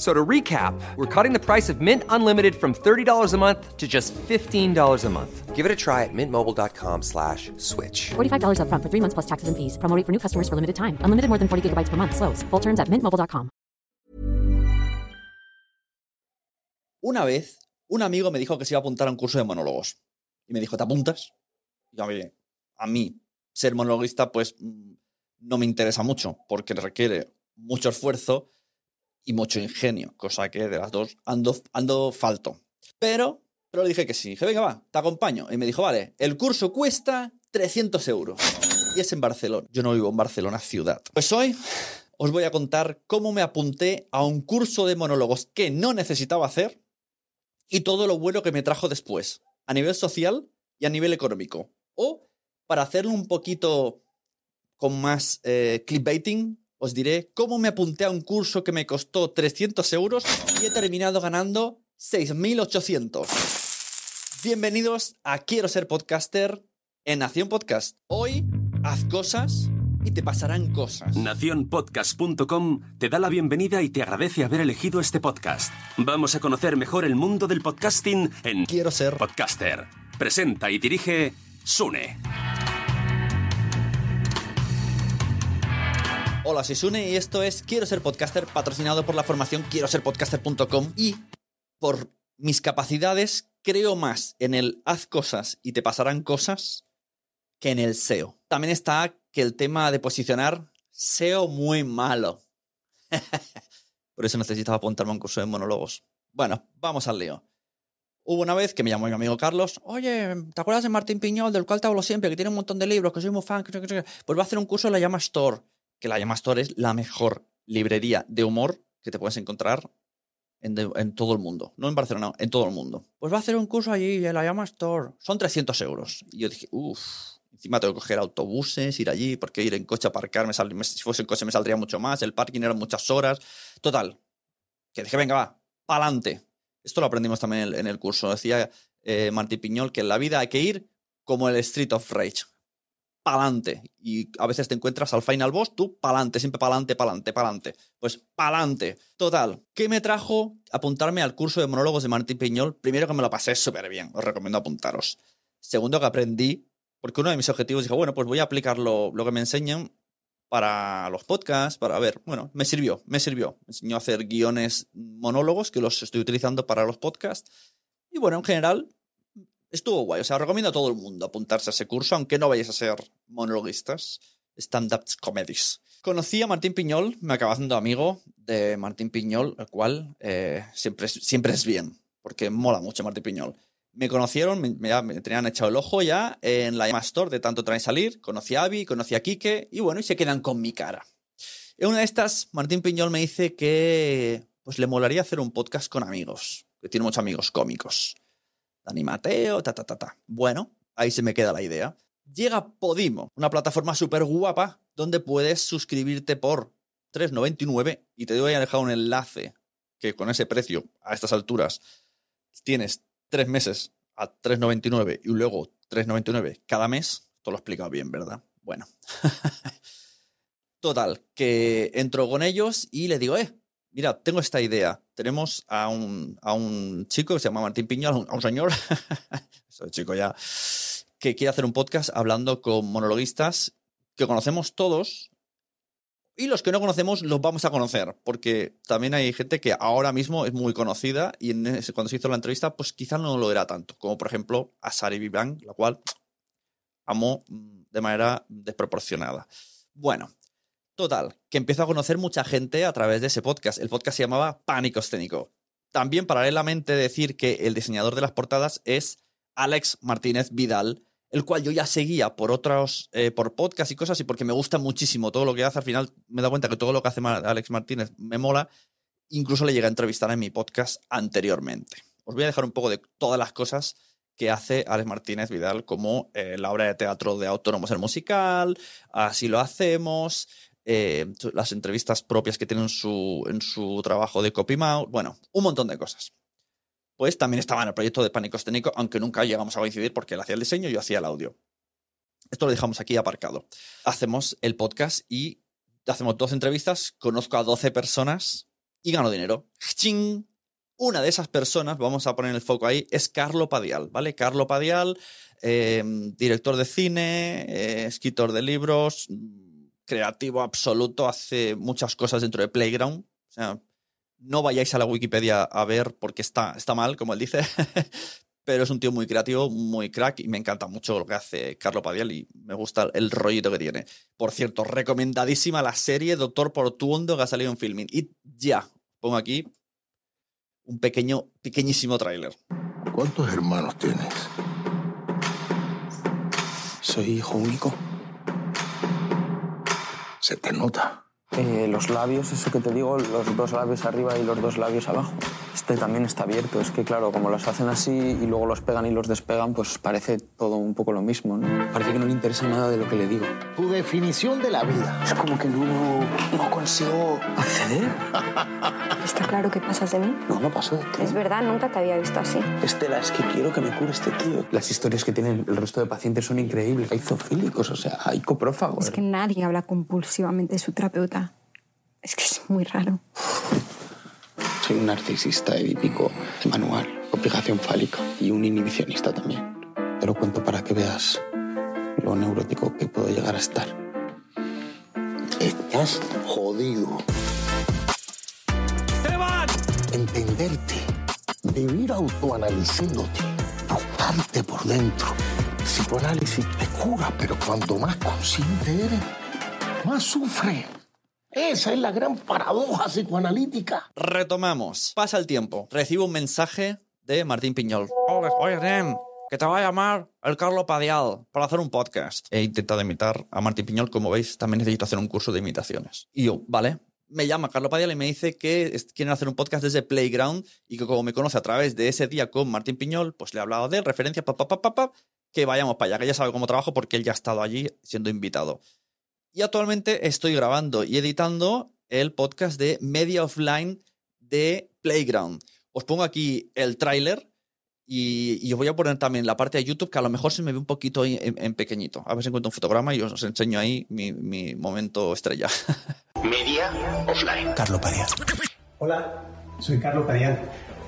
So to recap, we're cutting the price of Mint Unlimited from $30 a month to just $15 a month. Give it a try at mintmobile.com slash switch. $45 upfront for three months plus taxes and fees. Promo rate for new customers for limited time. Unlimited more than 40 gigabytes per month. Slows. Full terms at mintmobile.com. Una vez, un amigo me dijo que se iba a apuntar a un curso de monólogos. Y me dijo, ¿te apuntas? Y yo, "Oye, a mí, ser monologuista, pues mm, no me interesa mucho, porque requiere mucho esfuerzo y mucho ingenio, cosa que de las dos ando, ando falto. Pero, pero le dije que sí. Dije, venga, va, te acompaño. Y me dijo, vale, el curso cuesta 300 euros. Y es en Barcelona. Yo no vivo en Barcelona ciudad. Pues hoy os voy a contar cómo me apunté a un curso de monólogos que no necesitaba hacer y todo lo bueno que me trajo después, a nivel social y a nivel económico. O, para hacerlo un poquito con más eh, clickbaiting, os diré cómo me apunté a un curso que me costó 300 euros y he terminado ganando 6.800. Bienvenidos a Quiero ser podcaster en Nación Podcast. Hoy, haz cosas y te pasarán cosas. Naciónpodcast.com te da la bienvenida y te agradece haber elegido este podcast. Vamos a conocer mejor el mundo del podcasting en Quiero ser Podcaster. Presenta y dirige Sune. Hola, soy Sune y esto es Quiero ser podcaster, patrocinado por la formación quiero ser podcaster.com y por mis capacidades creo más en el haz cosas y te pasarán cosas que en el SEO. También está que el tema de posicionar SEO muy malo. por eso necesitaba apuntarme a un curso de monólogos. Bueno, vamos al lío. Hubo una vez que me llamó mi amigo Carlos, oye, ¿te acuerdas de Martín Piñol, del cual te hablo siempre, que tiene un montón de libros, que soy muy fan? Pues va a hacer un curso la Llama Store, que la Llama Store es la mejor librería de humor que te puedes encontrar en, todo el mundo. No en Barcelona, en todo el mundo. Pues va a hacer un curso allí en la Llama Store. Son 300 euros. Y yo dije, uff, encima tengo que coger autobuses, ir allí, porque ir en coche a aparcar, me si fuese en coche me saldría mucho más, el parking eran muchas horas. Total, que dije, venga, va, pa'lante. Esto lo aprendimos también en el, curso. Decía eh, Martín Piñol que en la vida hay que ir como el Street of Rage. Pa'lante. Y a veces te encuentras al final boss, tú pa'lante, siempre pa'lante, pa'lante, pa'lante. Pues pa'lante. Total. ¿Qué me trajo apuntarme al curso de monólogos de Martín Piñol? Primero que me lo pasé súper bien. Os recomiendo apuntaros. Segundo que aprendí, porque uno de mis objetivos dije, bueno, pues voy a aplicar lo, lo que me enseñan para los podcasts, para ver, bueno, me sirvió, me sirvió. Me enseñó a hacer guiones monólogos que los estoy utilizando para los podcasts. Y bueno, en general, estuvo guay. O sea, recomiendo a todo el mundo apuntarse a ese curso, aunque no vayáis a ser monologuistas, stand-up comedies. Conocí a Martín Piñol, me acaba haciendo amigo de Martín Piñol, el cual eh, siempre, es, siempre es bien, porque mola mucho Martín Piñol. Me conocieron, me, me- me tenían echado el ojo ya en la Llama Store de tanto traen salir. Conocí a Avi, conocí a Quique y bueno, y se quedan con mi cara. En una de estas, Martín Piñol me dice que pues le molaría hacer un podcast con amigos, que tiene muchos amigos cómicos. Dani Mateo, ta, ta, ta, ta. Bueno, ahí se me queda la idea. Llega Podimo, una plataforma súper guapa donde puedes suscribirte por 3,99 y te voy a dejar un enlace que con ese precio, a estas alturas, tienes tres meses a 3,99 y luego 3,99 cada mes. Esto lo he explicado bien, ¿verdad? Bueno. Total, que entro con ellos y le digo, eh, mira, tengo esta idea. Tenemos a un, a un chico que se llama Martín Piñol, a un, a un señor, soy chico ya, que quiere hacer un podcast hablando con monologuistas que conocemos todos y los que no conocemos los vamos a conocer, porque también hay gente que ahora mismo es muy conocida y cuando se hizo la entrevista, pues quizás no lo era tanto, como por ejemplo a Sari Vivian, la cual amo de manera desproporcionada. Bueno, total, que empiezo a conocer mucha gente a través de ese podcast. El podcast se llamaba Pánico Escénico. También paralelamente decir que el diseñador de las portadas es Alex Martínez Vidal, el cual yo ya seguía por otros, eh, por podcast y cosas y porque me gusta muchísimo todo lo que hace. Al final me dado cuenta que todo lo que hace Alex Martínez me mola. Incluso le llegué a entrevistar en mi podcast anteriormente. Os voy a dejar un poco de todas las cosas que hace Alex Martínez Vidal, como eh, la obra de teatro de Autónomos el Musical, Así lo hacemos, eh, las entrevistas propias que tiene en su, en su trabajo de CopyMouth, bueno, un montón de cosas. Pues también estaba en el proyecto de Pánico Escénico, aunque nunca llegamos a coincidir porque él hacía el diseño y yo hacía el audio. Esto lo dejamos aquí aparcado. Hacemos el podcast y hacemos 12 entrevistas, conozco a 12 personas y gano dinero. ¡Ching! Una de esas personas, vamos a poner el foco ahí, es Carlo Padial, ¿vale? Carlo Padial, eh, director de cine, eh, escritor de libros, creativo absoluto, hace muchas cosas dentro de Playground. O sea, no vayáis a la Wikipedia a ver porque está, está mal, como él dice, pero es un tío muy creativo, muy crack y me encanta mucho lo que hace Carlo Padial y me gusta el rollito que tiene. Por cierto, recomendadísima la serie Doctor Portuondo que ha salido en filming. Y ya, pongo aquí un pequeño, pequeñísimo tráiler. ¿Cuántos hermanos tienes? Soy hijo único. Te nota. Eh, los labios, eso que te digo, los dos labios arriba y los dos labios abajo. Este también está abierto. Es que, claro, como los hacen así y luego los pegan y los despegan, pues parece todo un poco lo mismo, ¿no? Parece que no le interesa nada de lo que le digo. Tu definición de la vida. Es como que no, no consigo acceder. Está claro que pasas de mí. No, no paso de ti. Es verdad, nunca te había visto así. Estela, es que quiero que me cure este tío. Las historias que tienen el resto de pacientes son increíbles. Hay zoofílicos, o sea, hay coprófagos. Es que nadie habla compulsivamente de su terapeuta. Es que es muy raro. Soy un narcisista edípico manual, obligación fálica y un inhibicionista también. Te lo cuento para que veas lo neurótico que puedo llegar a estar. Estás jodido. Entenderte, vivir autoanalizándote, tocarte por dentro. Psicoanálisis te cura, pero cuanto más consciente eres, más sufre. Esa es la gran paradoja psicoanalítica. Retomamos. Pasa el tiempo. Recibo un mensaje de Martín Piñol. Oye, oye, Nen, que te va a llamar el Carlo Padial para hacer un podcast. He intentado imitar a Martín Piñol. Como veis, también necesito hacer un curso de imitaciones. Y yo, vale. Me llama Carlo Padial y me dice que quieren hacer un podcast desde Playground y que como me conoce a través de ese día con Martín Piñol, pues le he hablado de él, referencia, pa, pa, pa, pa, pa, que vayamos para allá, que ya sabe cómo trabajo porque él ya ha estado allí siendo invitado. Y actualmente estoy grabando y editando el podcast de Media Offline de Playground. Os pongo aquí el tráiler y, y os voy a poner también la parte de YouTube que a lo mejor se me ve un poquito en, en pequeñito. A ver si encuentro un fotograma y os enseño ahí mi, mi momento estrella. Media offline. Carlo Padial. Hola, soy Carlos Padial.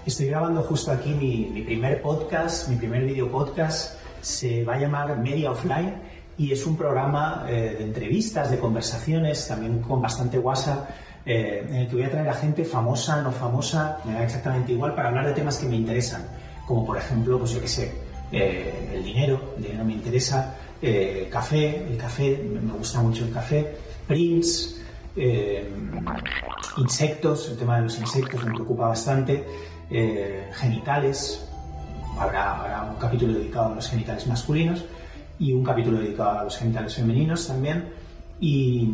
Estoy grabando justo aquí mi, mi primer podcast, mi primer video podcast. Se va a llamar Media Offline y es un programa eh, de entrevistas, de conversaciones, también con bastante WhatsApp, eh, en el que voy a traer a gente famosa, no famosa, me da exactamente igual, para hablar de temas que me interesan. Como por ejemplo, pues yo qué sé, eh, el dinero, el dinero me interesa, eh, café, el café, me gusta mucho el café, Prince, insectos, el tema de los insectos me preocupa bastante, genitales, habrá un capítulo dedicado a los genitales masculinos y un capítulo dedicado a los genitales femeninos también. Y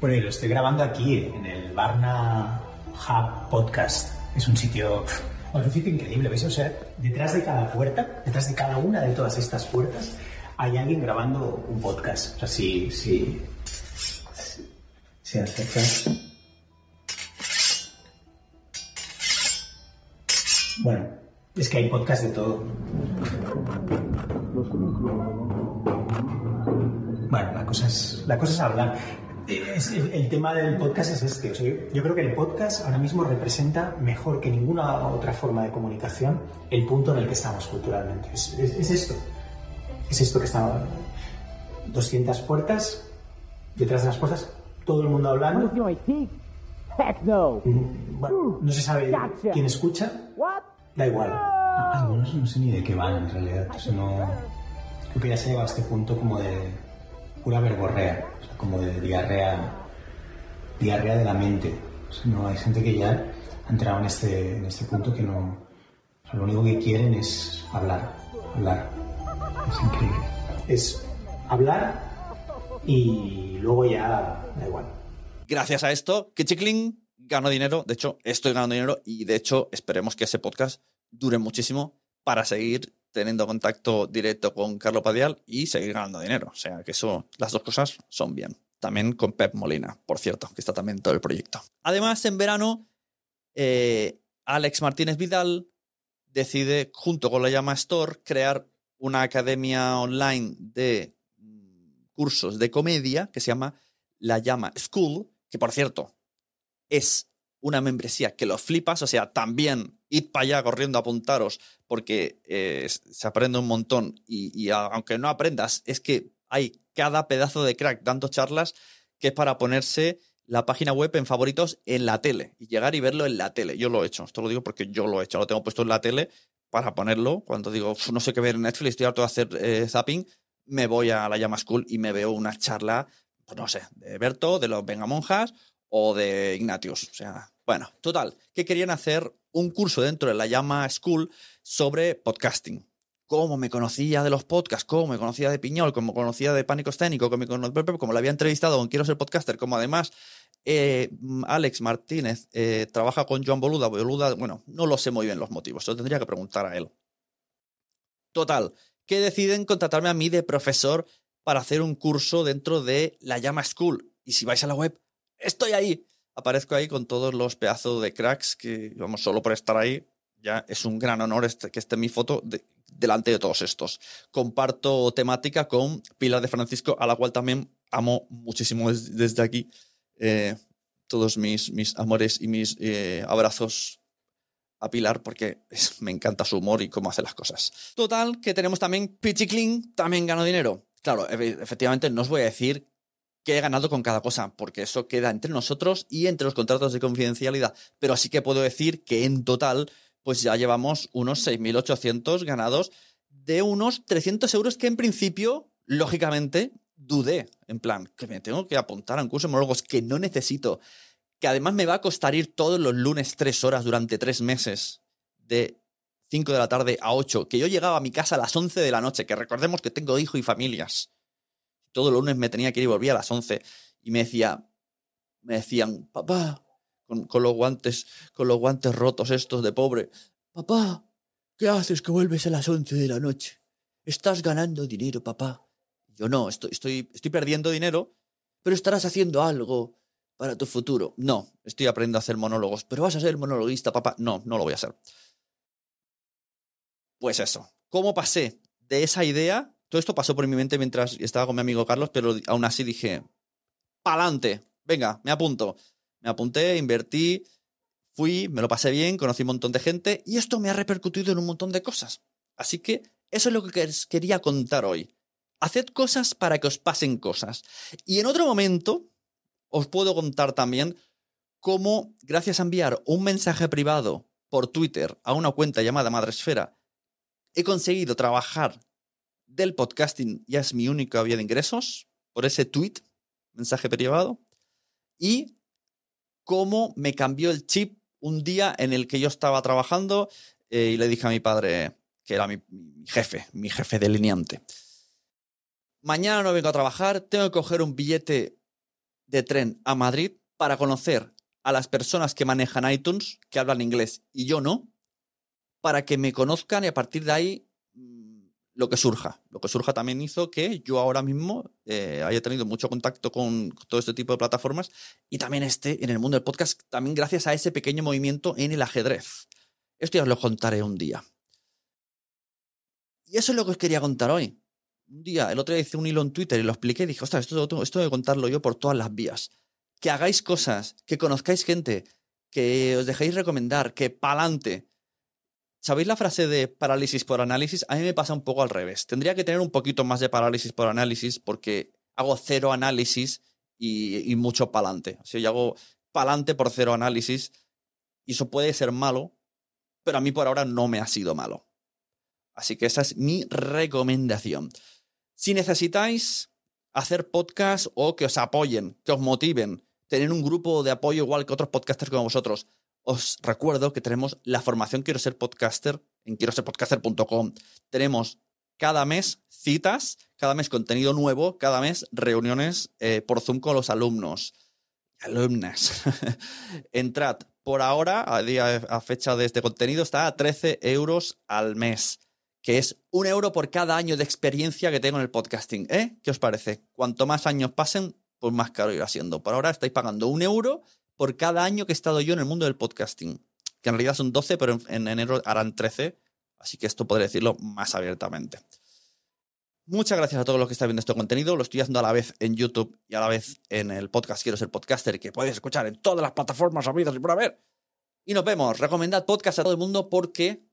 bueno, lo estoy grabando aquí en el Barna Hub Podcast. Es un sitio, un sitio increíble, ¿veis? O sea, detrás de cada puerta, detrás de cada una de todas estas puertas, hay alguien grabando un podcast. O sea, si, si, si acercas. Bueno, es que hay podcast de todo. Bueno, la cosa es, la cosa es hablar. Es- el, el tema del podcast es este. O sea, yo, yo creo que el podcast ahora mismo representa mejor que ninguna otra forma de comunicación el punto en el que estamos culturalmente. Es, es- es esto. Es esto que está. 200 puertas, detrás de las puertas, todo el mundo hablando. Bueno, no se sabe quién escucha. Da igual. Algunos no sé ni de qué van en realidad. O sea, no. Creo que ya se llega a este punto como de pura verborrea, o sea, como de diarrea, diarrea de la mente. O sea, no, hay gente que ya ha entrado en este, en este punto que no. o sea, lo único que quieren es hablar, hablar. Es increíble. Es hablar y luego ya da igual. Gracias a esto, que Chickling ganó dinero. De hecho, estoy ganando dinero y de hecho esperemos que ese podcast dure muchísimo para seguir teniendo contacto directo con Carlo Padial y seguir ganando dinero. O sea, que eso, las dos cosas son bien. También con Pep Molina, por cierto, que está también todo el proyecto. Además, en verano, eh, Alex Martínez Vidal decide, junto con la Llama Store, crear una academia online de mm, cursos de comedia que se llama La Llama School, que por cierto es una membresía que lo flipas, o sea, también id para allá corriendo a apuntaros porque eh, se aprende un montón y, aunque no aprendas, es que hay cada pedazo de crack dando charlas que es para ponerse la página web en favoritos en la tele y llegar y verlo en la tele. Yo lo he hecho, esto lo digo porque yo lo he hecho, lo tengo puesto en la tele para ponerlo. Cuando digo, "Uf, no sé qué ver en Netflix, estoy harto de hacer eh, zapping, me voy a la Llama School y me veo una charla, pues no sé, de Berto, de los Vengamonjas o de Ignatius. O sea, bueno, total, que querían hacer un curso dentro de la Llama School sobre podcasting. Cómo me conocía de los podcasts, cómo me conocía de Piñol, cómo me conocía de Pánico Escénico, cómo, me cono- como lo había entrevistado en Quiero ser podcaster, como además eh, Alex Martínez eh, trabaja con Joan Boluda. Boluda, bueno, no lo sé muy bien los motivos, eso tendría que preguntar a él. Total, que deciden contratarme a mí de profesor para hacer un curso dentro de la Llama School. Y si vais a la web, estoy ahí. Aparezco ahí con todos los pedazos de cracks que, vamos, solo por estar ahí, ya es un gran honor este- que esté mi foto de- delante de todos estos. Comparto temática con Pilar de Francisco, a la cual también amo muchísimo des- desde aquí. Eh, todos mis, mis amores y mis eh, abrazos a Pilar porque es- me encanta su humor y cómo hace las cosas. Total, que tenemos también Pichicling, también gano dinero. Claro, efe- efectivamente no os voy a decir qué he ganado con cada cosa, porque eso queda entre nosotros y entre los contratos de confidencialidad. Pero sí que puedo decir que en total, pues ya llevamos unos 6.800 ganados de unos 300 euros que en principio, lógicamente, dudé. En plan, que me tengo que apuntar a un curso de monólogos que no necesito, que además me va a costar ir todos los lunes tres horas durante tres meses, de 5 de la tarde a 8, que yo llegaba a mi casa a las 11 de la noche, que recordemos que tengo hijo y familias. Todos los lunes me tenía que ir y volvía a las 11 y me decía, me decían, papá, con, con los guantes, con los guantes rotos estos de pobre, papá, ¿qué haces que vuelves a las 11 de la noche? Estás ganando dinero, papá. Yo no, estoy, estoy, estoy perdiendo dinero, pero estarás haciendo algo para tu futuro. No, estoy aprendiendo a hacer monólogos, pero vas a ser monologuista, papá. No, no lo voy a hacer. Pues eso, ¿cómo pasé de esa idea? Todo esto pasó por mi mente mientras estaba con mi amigo Carlos, pero aún así dije, pa'lante, venga, me apunto. Me apunté, invertí, fui, me lo pasé bien, conocí un montón de gente y esto me ha repercutido en un montón de cosas. Así que eso es lo que quería contar hoy. Haced cosas para que os pasen cosas. Y en otro momento os puedo contar también cómo, gracias a enviar un mensaje privado por Twitter a una cuenta llamada Madresfera, he conseguido trabajar del podcasting, ya es mi única vía de ingresos, por ese tweet, mensaje privado, y cómo me cambió el chip un día en el que yo estaba trabajando eh, y le dije a mi padre, que era mi, mi jefe, mi jefe delineante, mañana no vengo a trabajar, tengo que coger un billete de tren a Madrid para conocer a las personas que manejan iTunes, que hablan inglés y yo no, para que me conozcan y a partir de ahí lo que surja. Lo que surja también hizo que yo ahora mismo eh, haya tenido mucho contacto con todo este tipo de plataformas y también esté en el mundo del podcast, también gracias a ese pequeño movimiento en el ajedrez. Esto ya os lo contaré un día. Y eso es lo que os quería contar hoy. un día, el otro día hice un hilo en Twitter y lo expliqué y dije, ostras, esto, esto que contarlo yo por todas las vías. Que hagáis cosas, que conozcáis gente, que os dejéis recomendar, que pa'lante. ¿Sabéis la frase de parálisis por análisis? A mí me pasa un poco al revés. Tendría que tener un poquito más de parálisis por análisis porque hago cero análisis y, y mucho pa'lante. O sea, yo hago pa'lante por cero análisis y eso puede ser malo, pero a mí por ahora no me ha sido malo. Así que esa es mi recomendación. Si necesitáis hacer podcast o que os apoyen, que os motiven, tener un grupo de apoyo igual que otros podcasters como vosotros, os recuerdo que tenemos la formación Quiero ser podcaster en quiero ser podcaster.com. Tenemos cada mes citas, cada mes contenido nuevo, cada mes reuniones eh, por Zoom con los alumnos. Alumnas. Entrad. Por ahora, a, día, a fecha de este contenido, está a 13 euros al mes, que es un euro por cada año de experiencia que tengo en el podcasting. ¿Eh? ¿Qué os parece? Cuanto más años pasen, pues más caro irá siendo. Por ahora estáis pagando un euro por cada año que he estado yo en el mundo del podcasting. Que en realidad son 12, pero en enero harán 13. Así que esto podré decirlo más abiertamente. Muchas gracias a todos los que están viendo este contenido. Lo estoy haciendo a la vez en YouTube y a la vez en el podcast Quiero ser podcaster, que puedes escuchar en todas las plataformas habidas y por haber. Y nos vemos. Recomendad podcast a todo el mundo porque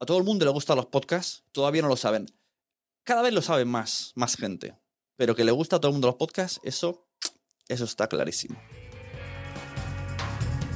a todo el mundo le gustan los podcasts. Todavía no lo saben. Cada vez lo saben más, más gente. Pero que le gusta a todo el mundo los podcasts, eso, eso está clarísimo.